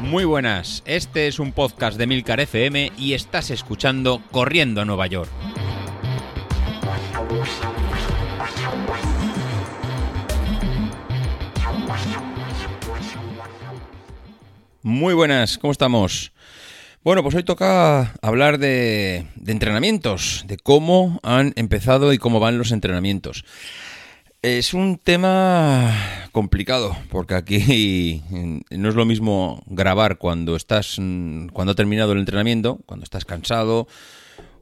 Muy buenas, este es un podcast de Milcar FM y estás escuchando Corriendo a Nueva York. Muy buenas, ¿cómo estamos? Bueno, pues hoy toca hablar de, entrenamientos, de cómo han empezado y cómo van los entrenamientos. Es un tema complicado, porque aquí no es lo mismo grabar cuando estás cuando ha terminado el entrenamiento, cuando estás cansado,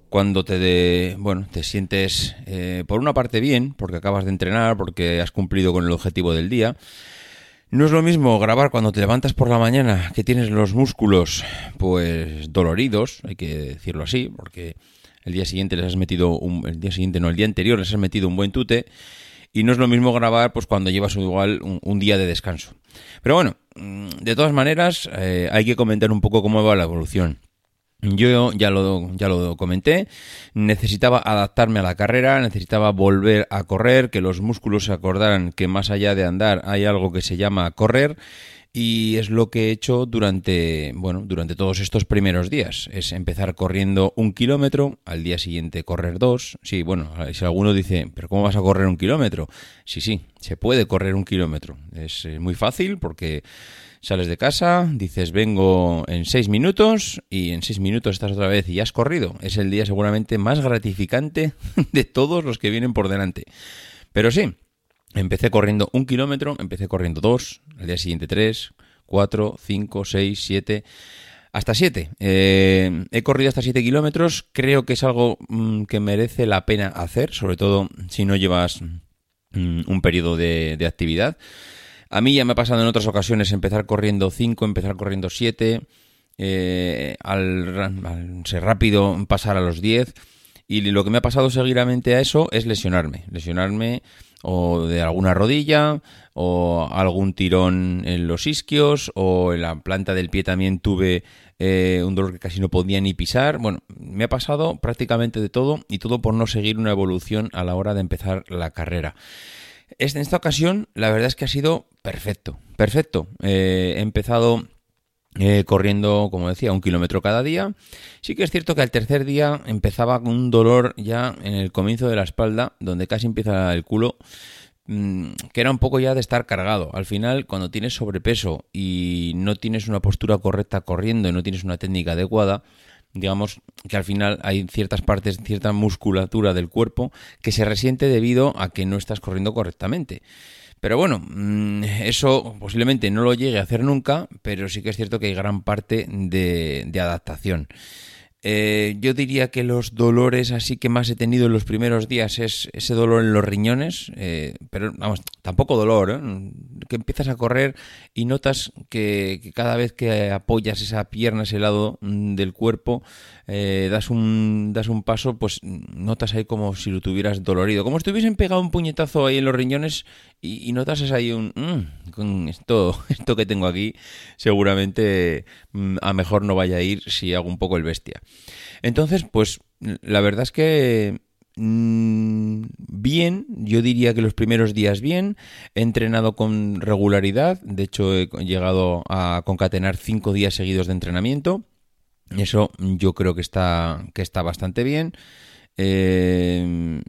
cuando te de, bueno, te sientes eh, por una parte bien, porque acabas de entrenar, porque has cumplido con el objetivo del día. No es lo mismo grabar cuando te levantas por la mañana, que tienes los músculos pues doloridos, hay que decirlo así, porque el día siguiente les has metido un, el día siguiente no, el día anterior les has metido un buen tute y no es lo mismo grabar pues cuando llevas igual un, día de descanso. Pero bueno, mm, de todas maneras eh, hay que comentar un poco cómo va la evolución. Yo ya lo, ya lo comenté, necesitaba adaptarme a la carrera, necesitaba volver a correr, que los músculos se acordaran que más allá de andar hay algo que se llama correr y es lo que he hecho durante, bueno, durante todos estos primeros días. Es empezar corriendo un kilómetro, al día siguiente correr dos. Sí, bueno, si alguno dice, pero ¿cómo vas a correr un kilómetro? Sí, sí, se puede correr un kilómetro. Es eh, muy fácil porque sales de casa, dices vengo en seis minutos y en seis minutos estás otra vez y has corrido. Es el día seguramente más gratificante de todos los que vienen por delante. Pero sí, Empecé corriendo un kilómetro, empecé corriendo dos, al día siguiente tres, cuatro, cinco, seis, siete, hasta siete. Eh, he corrido hasta siete kilómetros, creo que es algo mm, que merece la pena hacer, sobre todo si no llevas mm, un periodo de, actividad. A mí ya me ha pasado en otras ocasiones empezar corriendo cinco, empezar corriendo siete, eh, al, al, ser rápido pasar a los diez. Y lo que me ha pasado seguidamente a eso es lesionarme. Lesionarme o de alguna rodilla o algún tirón en los isquios o en la planta del pie también tuve eh, un dolor que casi no podía ni pisar. Bueno, me ha pasado prácticamente de todo y todo por no seguir una evolución a la hora de empezar la carrera. En esta ocasión la verdad es que ha sido perfecto, perfecto. Eh, he empezado eh, corriendo, como decía, un kilómetro cada día. Sí que es cierto que al tercer día empezaba con un dolor ya en el comienzo de la espalda, donde casi empieza el culo, mm, que era un poco ya de estar cargado. Al final, cuando tienes sobrepeso y no tienes una postura correcta corriendo y no tienes una técnica adecuada, digamos que al final hay ciertas partes, cierta musculatura del cuerpo que se resiente debido a que no estás corriendo correctamente. Pero bueno, mm, eso posiblemente no lo llegue a hacer nunca, pero sí que es cierto que hay gran parte de, adaptación. Eh, yo diría que los dolores así que más he tenido en los primeros días es ese dolor en los riñones, eh, pero vamos, tampoco dolor, ¿eh? Que empiezas a correr y notas que, cada vez que apoyas esa pierna, ese lado mm, del cuerpo, das, un, das un paso, pues notas ahí como si lo tuvieras dolorido, como si te pegado un puñetazo ahí en los riñones y, notas ahí un... Mm, con esto, esto que tengo aquí seguramente mm, a mejor no vaya a ir si hago un poco el bestia. Entonces, pues la verdad es que bien, yo diría que los primeros días bien, he entrenado con regularidad, de hecho he llegado a concatenar cinco días seguidos de entrenamiento, eso yo creo que está, que está bastante bien. Eh,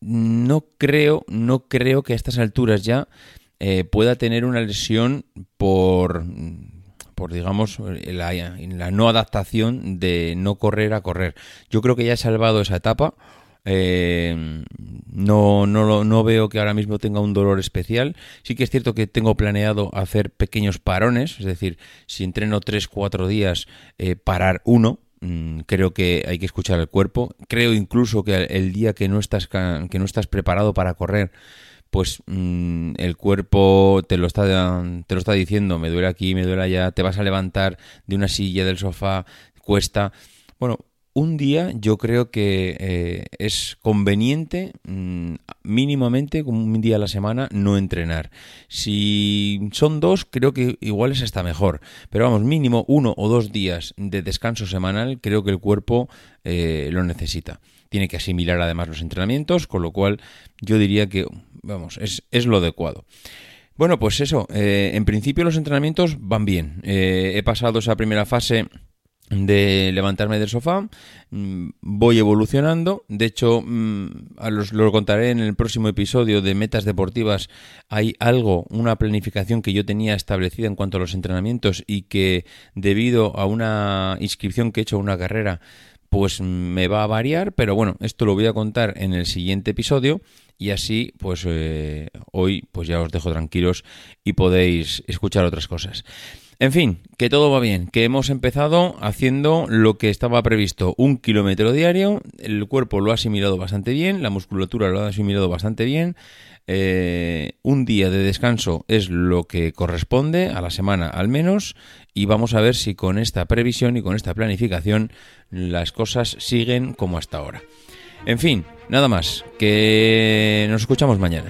no creo, no creo que a estas alturas ya eh, pueda tener una lesión por, por digamos, la, la, no adaptación de no correr a correr. Yo creo que ya he salvado esa etapa. Eh, no, no, no veo que ahora mismo tenga un dolor especial. Sí que es cierto que tengo planeado hacer pequeños parones, es decir, si entreno 3-4 días, eh, parar uno, Mm, creo que hay que escuchar al cuerpo. Creo incluso que el día que no estás, que no estás preparado para correr, pues mm, el cuerpo te lo, está, te lo está diciendo, me duele aquí, me duele allá, te vas a levantar de una silla, del sofá, cuesta. Bueno, un día yo creo que eh, es conveniente mm, mínimamente un día a la semana no entrenar. Si son dos creo que igual es hasta mejor. Pero vamos, mínimo uno o dos días de descanso semanal creo que el cuerpo eh, lo necesita. Tiene que asimilar además los entrenamientos, con lo cual yo diría que vamos, es, es lo adecuado. Bueno, pues eso, eh, en principio los entrenamientos van bien. Eh, he pasado esa primera fase de levantarme del sofá, mm, voy evolucionando, de hecho mm, a los, lo contaré en el próximo episodio de Metas Deportivas, hay algo, una planificación que yo tenía establecida en cuanto a los entrenamientos y que debido a una inscripción que he hecho a una carrera, pues me va a variar, pero bueno, esto lo voy a contar en el siguiente episodio y así pues eh, hoy pues ya os dejo tranquilos y podéis escuchar otras cosas. En fin, que todo va bien, que hemos empezado haciendo lo que estaba previsto, un kilómetro diario, el cuerpo lo ha asimilado bastante bien, la musculatura lo ha asimilado bastante bien, eh, día de descanso es lo que corresponde a la semana al menos y vamos a ver si con esta previsión y con esta planificación las cosas siguen como hasta ahora. En fin, nada más, que nos escuchamos mañana.